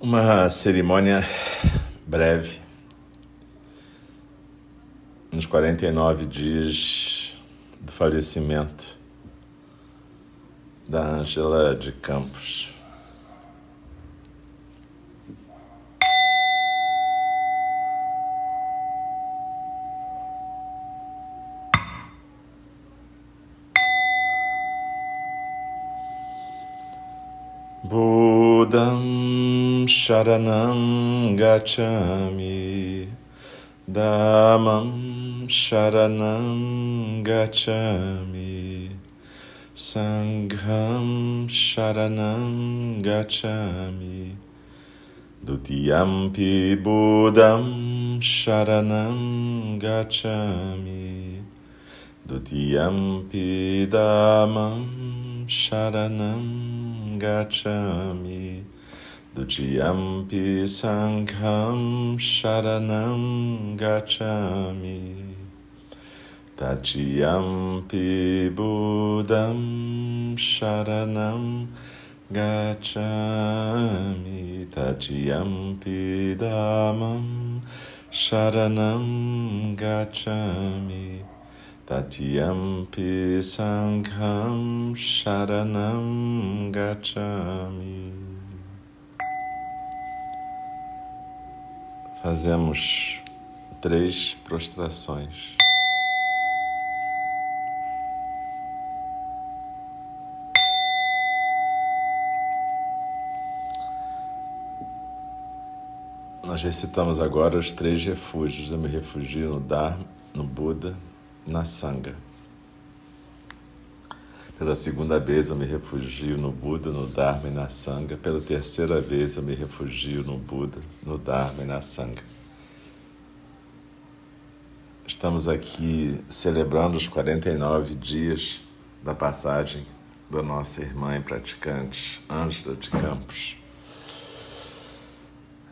Uma cerimônia breve, nos 49 dias do falecimento da Ângela de Campos. Buddham Sharanam Gacchami Dhammam Sharanam Gacchami Sangham Sharanam Gacchami Dutiyampi Buddham Sharanam Gacchami Dutiyampi Dhammam Sharanam Gacchami Dutiyampi Sangham Sharanam Gacchami Tatiyampi Buddham Sharanam Gacchami Tatiyampi Dhammam Sharanam Gacchami Tatiyampi Sangham Sharanam Gacchami Fazemos três prostrações. Nós recitamos agora os três refúgios. Eu me refugio no Dharma, no Buda, na Sangha. Pela segunda vez eu me refugio no Buda, no Dharma e na Sangha. Pela terceira vez eu me refugio no Buda, no Dharma e na Sangha. Estamos aqui celebrando os 49 dias da passagem da nossa irmã e praticante Ângela de Campos.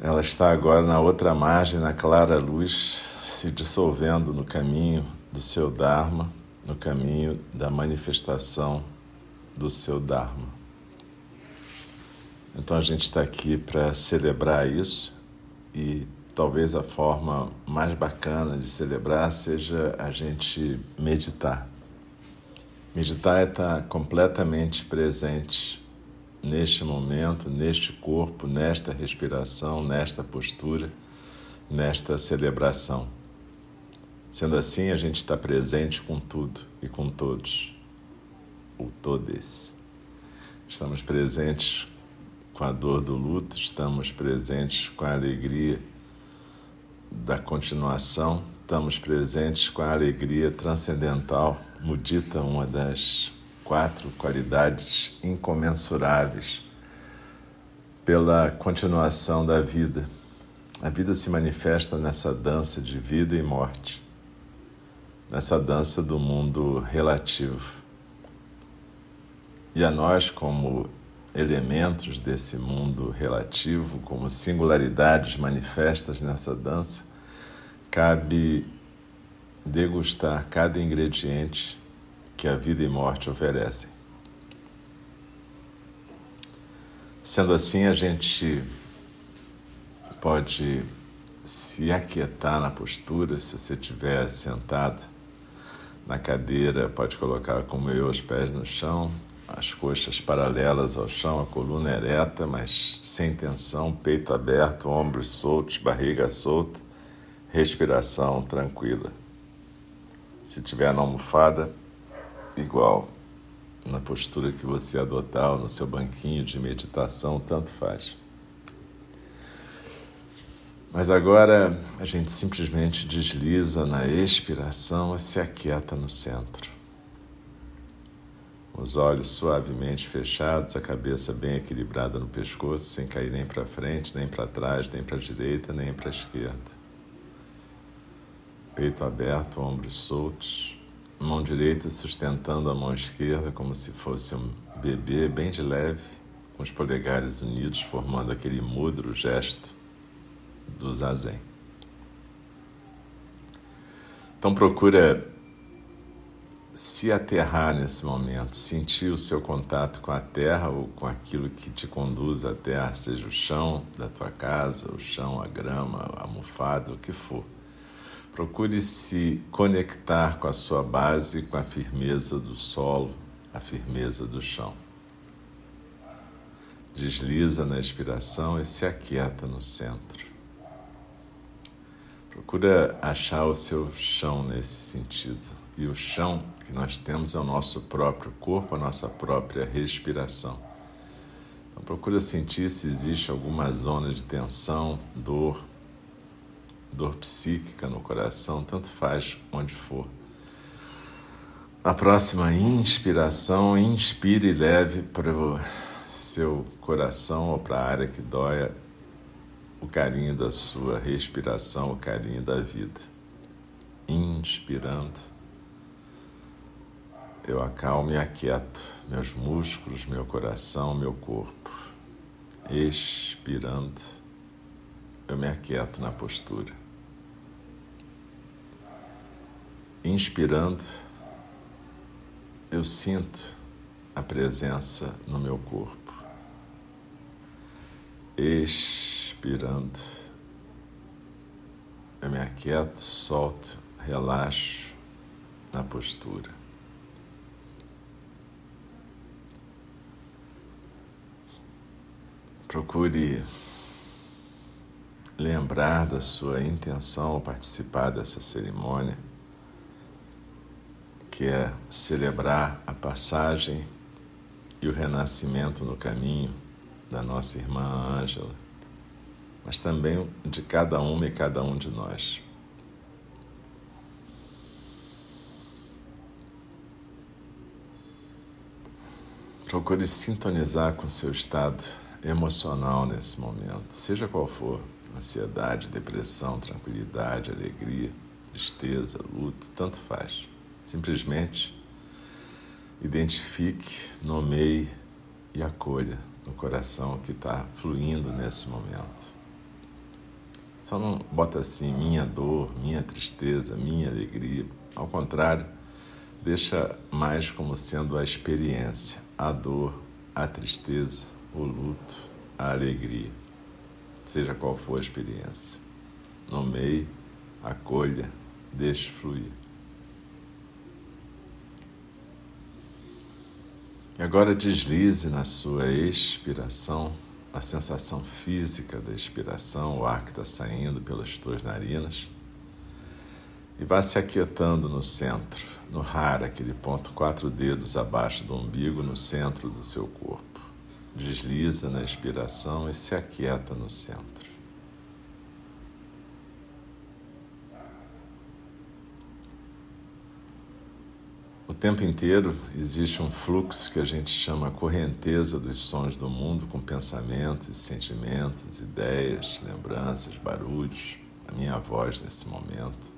Ela está agora na outra margem, na clara luz, se dissolvendo no caminho do seu Dharma, no caminho da manifestação do seu Dharma. Então a gente está aqui para celebrar isso e talvez a forma mais bacana de celebrar seja a gente meditar. Meditar é estar completamente presente neste momento, neste corpo, nesta respiração, nesta postura, nesta celebração. Sendo assim, a gente está presente com tudo e com todos, ou todes. Estamos presentes com a dor do luto, estamos presentes com a alegria da continuação, estamos presentes com a alegria transcendental, mudita, uma das quatro qualidades incomensuráveis pela continuação da vida. A vida se manifesta nessa dança de vida e morte, nessa dança do mundo relativo. E a nós, como elementos desse mundo relativo, como singularidades manifestas nessa dança, cabe degustar cada ingrediente que a vida e morte oferecem. Sendo assim, a gente pode se aquietar na postura, se você estiver sentado na cadeira, pode colocar como eu os pés no chão, as coxas paralelas ao chão, a coluna ereta, mas sem tensão, peito aberto, ombros soltos, barriga solta, respiração tranquila. Se tiver na almofada, igual na postura que você adotar ou no seu banquinho de meditação, tanto faz. Mas agora a gente simplesmente desliza na expiração e se aquieta no centro. Os olhos suavemente fechados, a cabeça bem equilibrada no pescoço, sem cair nem para frente, nem para trás, nem para a direita, nem para a esquerda. Peito aberto, ombros soltos, mão direita sustentando a mão esquerda como se fosse um bebê bem de leve, com os polegares unidos formando aquele mudro gesto do zazen. Então procura se aterrar nesse momento, sentir o seu contato com a terra ou com aquilo que te conduz à terra, seja o chão da tua casa, o chão, a grama, a almofada, o que for. Procure se conectar com a sua base, com a firmeza do solo, a firmeza do chão. Desliza na expiração e se aquieta no centro. Procura achar o seu chão nesse sentido. E o chão que nós temos é o nosso próprio corpo, a nossa própria respiração. Então procura sentir se existe alguma zona de tensão, dor, dor psíquica no coração, tanto faz onde for. Na próxima inspiração, inspire e leve para o seu coração ou para a área que dói o carinho da sua respiração, o carinho da vida. Inspirando eu acalmo e aquieto meus músculos, meu coração, meu corpo. Expirando, eu me aquieto na postura. Inspirando, eu sinto a presença no meu corpo. Expirando, eu me aquieto, solto, relaxo na postura. Procure lembrar da sua intenção ao participar dessa cerimônia, que é celebrar a passagem e o renascimento no caminho da nossa irmã Ângela, mas também de cada uma e cada um de nós. Procure sintonizar com seu estado emocional nesse momento, seja qual for ansiedade, depressão, tranquilidade, alegria, tristeza, luto, tanto faz. Simplesmente identifique, nomeie e acolha no coração que está fluindo nesse momento. Só não bota assim minha dor, minha tristeza, minha alegria. Ao contrário, deixa mais como sendo a experiência, a dor, a tristeza, o luto, a alegria, seja qual for a experiência. Nomeie, acolha, deixe fluir. E agora deslize na sua expiração a sensação física da expiração, o ar que está saindo pelas tuas narinas. E vá se aquietando no centro, no rara, aquele ponto quatro dedos abaixo do umbigo, no centro do seu corpo desliza na expiração e se aquieta no centro. O tempo inteiro existe um fluxo que a gente chama correnteza dos sons do mundo, com pensamentos, sentimentos, ideias, lembranças, barulhos, a minha voz nesse momento.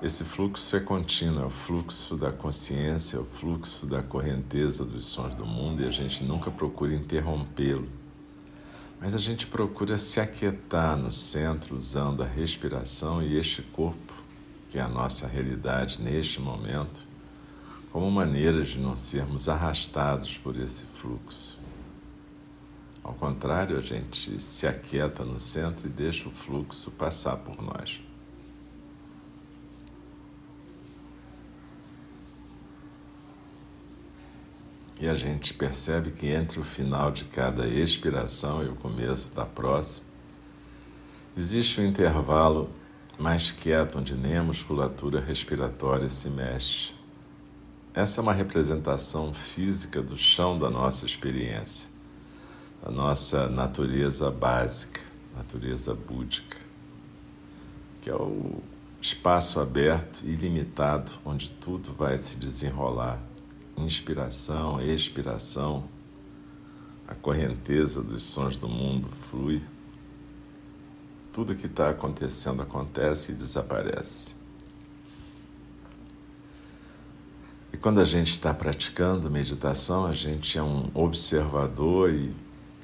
Esse fluxo é contínuo, é o fluxo da consciência, é o fluxo da correnteza dos sons do mundo e a gente nunca procura interrompê-lo. Mas a gente procura se aquietar no centro usando a respiração e este corpo, que é a nossa realidade neste momento, como maneira de não sermos arrastados por esse fluxo. Ao contrário, a gente se aquieta no centro e deixa o fluxo passar por nós. E a gente percebe que entre o final de cada expiração e o começo da próxima, existe um intervalo mais quieto onde nem a musculatura respiratória se mexe. Essa é uma representação física do chão da nossa experiência, da nossa natureza básica, natureza búdica, que é o espaço aberto e ilimitado onde tudo vai se desenrolar inspiração, expiração, a correnteza dos sons do mundo flui. Tudo que está acontecendo acontece e desaparece. E quando a gente está praticando meditação, a gente é um observador e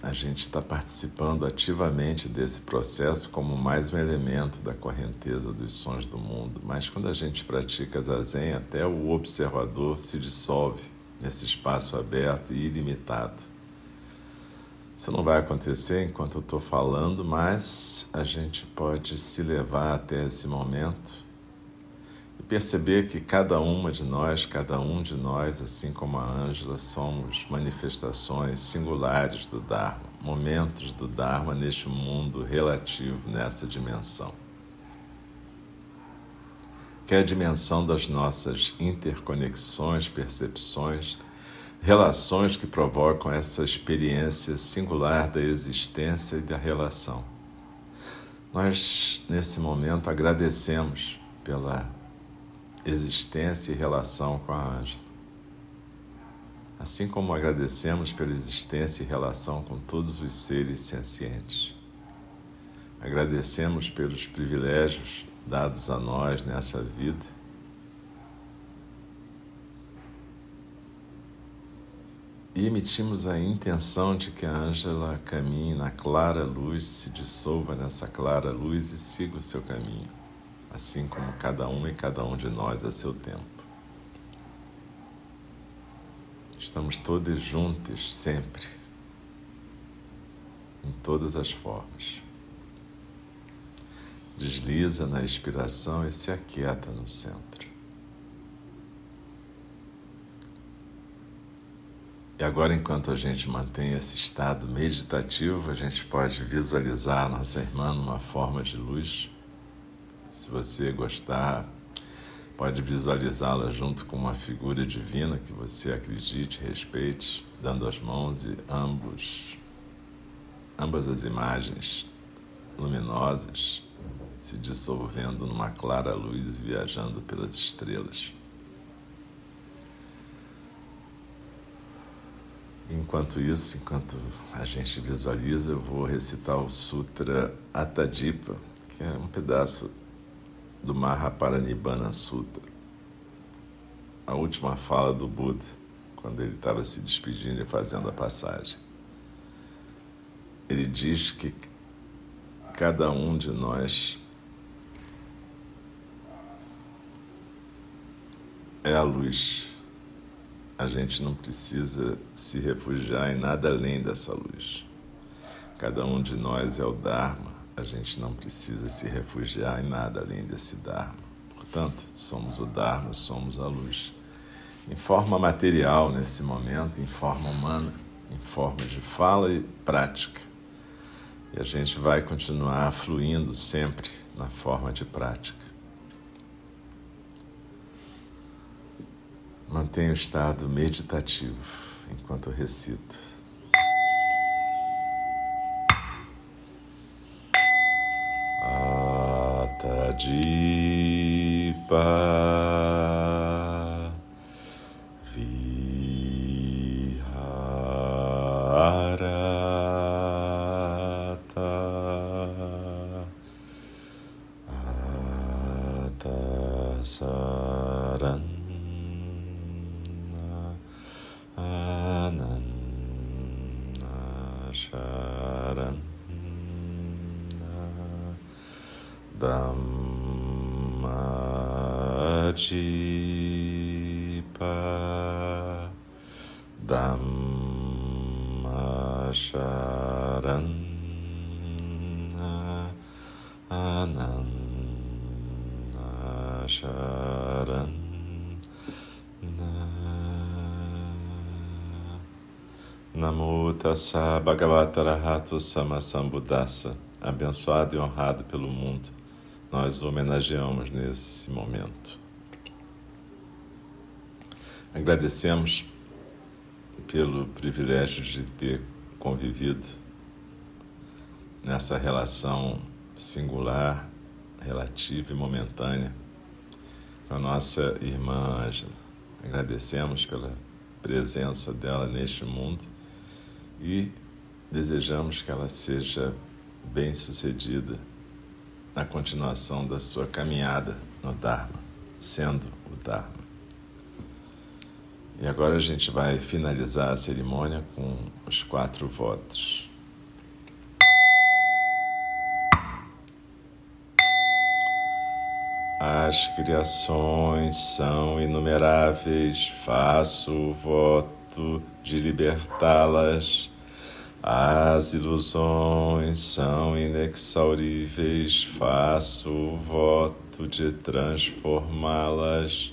a gente está participando ativamente desse processo como mais um elemento da correnteza dos sons do mundo. Mas quando a gente pratica zazen, até o observador se dissolve nesse espaço aberto e ilimitado. Isso não vai acontecer enquanto eu estou falando, mas a gente pode se levar até esse momento perceber que cada uma de nós, cada um de nós, assim como a Ângela, somos manifestações singulares do Dharma, momentos do Dharma neste mundo relativo, nessa dimensão. Que é a dimensão das nossas interconexões, percepções, relações que provocam essa experiência singular da existência e da relação. Nós, nesse momento, agradecemos pela existência e relação com a Ângela. Assim como agradecemos pela existência e relação com todos os seres sencientes. Agradecemos pelos privilégios dados a nós nessa vida e emitimos a intenção de que a Ângela caminhe na clara luz, se dissolva nessa clara luz e siga o seu caminho, assim como cada um e cada um de nós a seu tempo. Estamos todos juntos sempre, em todas as formas. Desliza na expiração e se aquieta no centro. E agora, enquanto a gente mantém esse estado meditativo, a gente pode visualizar a nossa irmã numa forma de luz. Se você gostar, pode visualizá-la junto com uma figura divina que você acredite, respeite, dando as mãos e ambos, ambas as imagens luminosas se dissolvendo numa clara luz e viajando pelas estrelas. Enquanto isso, enquanto a gente visualiza, eu vou recitar o Sutra Atadipa, que é um pedaço do Mahaparinibbana Sutra. A última fala do Buda, quando ele estava se despedindo e fazendo a passagem. Ele diz que cada um de nós é a luz a gente não precisa se refugiar em nada além dessa luz. Cada um de nós é o Dharma, a gente não precisa se refugiar em nada além desse Dharma. Portanto, somos o Dharma, somos a luz. Em forma material, nesse momento, em forma humana, em forma de fala e prática. E a gente vai continuar fluindo sempre na forma de prática. Mantenha o estado meditativo enquanto eu recito. Atadipa Dhammajjipa Dhammasharan Anannasharan Namo Tassa Bhagavata Rahato Samasambuddhassa abençoado e honrado pelo mundo nós homenageamos nesse momento. Agradecemos pelo privilégio de ter convivido nessa relação singular, relativa e momentânea com a nossa irmã Ângela. Agradecemos pela presença dela neste mundo e desejamos que ela seja bem-sucedida na continuação da sua caminhada no Dharma, sendo o Dharma. E agora a gente vai finalizar a cerimônia com os quatro votos. As criações são inumeráveis, faço o voto de libertá-las. As ilusões são inexauríveis, faço o voto de transformá-las.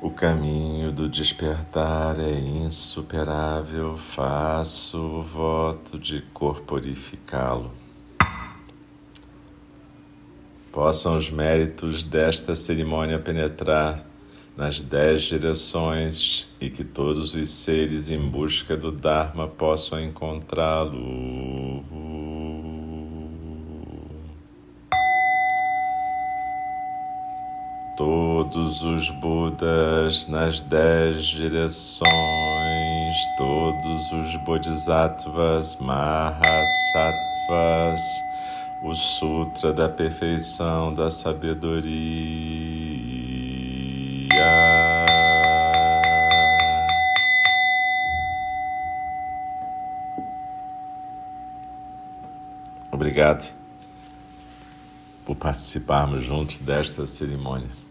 O caminho do despertar é insuperável, faço o voto de corporificá-lo. Possam os méritos desta cerimônia penetrar nas dez direções e que todos os seres em busca do Dharma possam encontrá-lo. Todos os Budas nas dez direções, todos os Bodhisattvas, Mahasattvas, o Sutra da Perfeição da Sabedoria. Obrigado por participarmos juntos desta cerimônia.